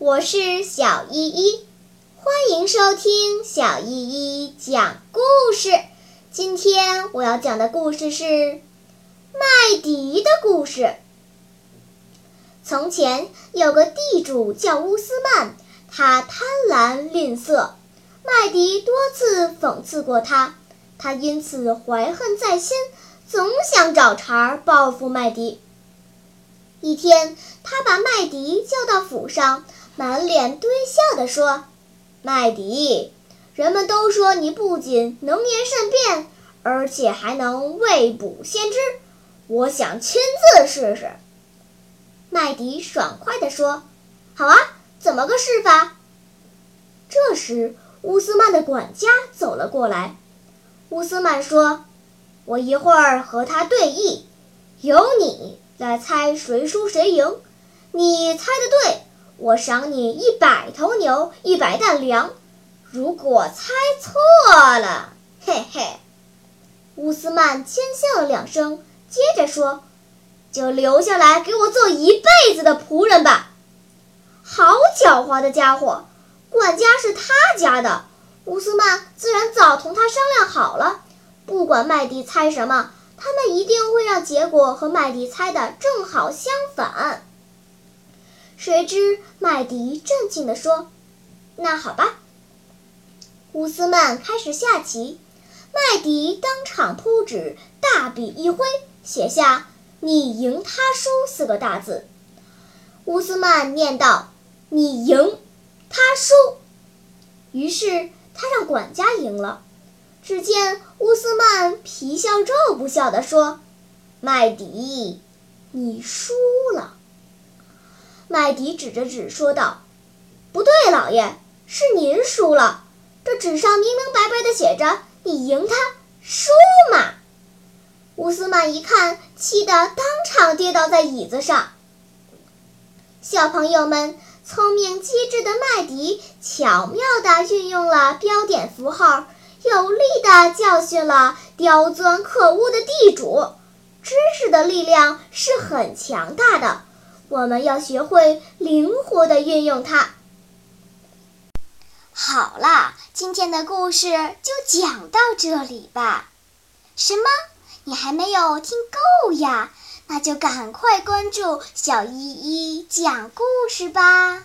我是小依依，欢迎收听小依依讲故事。今天我要讲的故事是麦迪的故事。从前有个地主叫乌斯曼，他贪婪吝啬，麦迪多次讽刺过他，他因此怀恨在心，总想找茬报复麦迪。一天，他把麦迪叫到府上。满脸堆笑地说：“麦迪，人们都说你不仅能言善辩，而且还能未卜先知。我想亲自试试。”麦迪爽快地说：“好啊，怎么个试法？”这时，乌斯曼的管家走了过来。乌斯曼说：“我一会儿和他对弈，由你来猜谁输谁赢。你猜的对。”我赏你一百头牛，一百担粮。如果猜错了，嘿嘿。乌斯曼轻笑了两声，接着说：“就留下来给我做一辈子的仆人吧。”好狡猾的家伙！管家是他家的，乌斯曼自然早同他商量好了，不管麦迪猜什么，他们一定会让结果和麦迪猜的正好相反。谁知麦迪镇静地说：“那好吧。”乌斯曼开始下棋，麦迪当场铺纸，大笔一挥，写下“你赢他输”四个大字。乌斯曼念道：“你赢，他输。”于是他让管家赢了。只见乌斯曼皮笑肉不笑地说：“麦迪，你输。”麦迪指着纸说道：“不对，老爷，是您输了。这纸上明明白白的写着‘你赢他输嘛’。”乌斯曼一看，气得当场跌倒在椅子上。小朋友们，聪明机智的麦迪巧妙地运用了标点符号，有力地教训了刁钻可恶的地主。知识的力量是很强大的。我们要学会灵活地运用它。好啦，今天的故事就讲到这里吧。什么？你还没有听够呀？那就赶快关注小依依讲故事吧。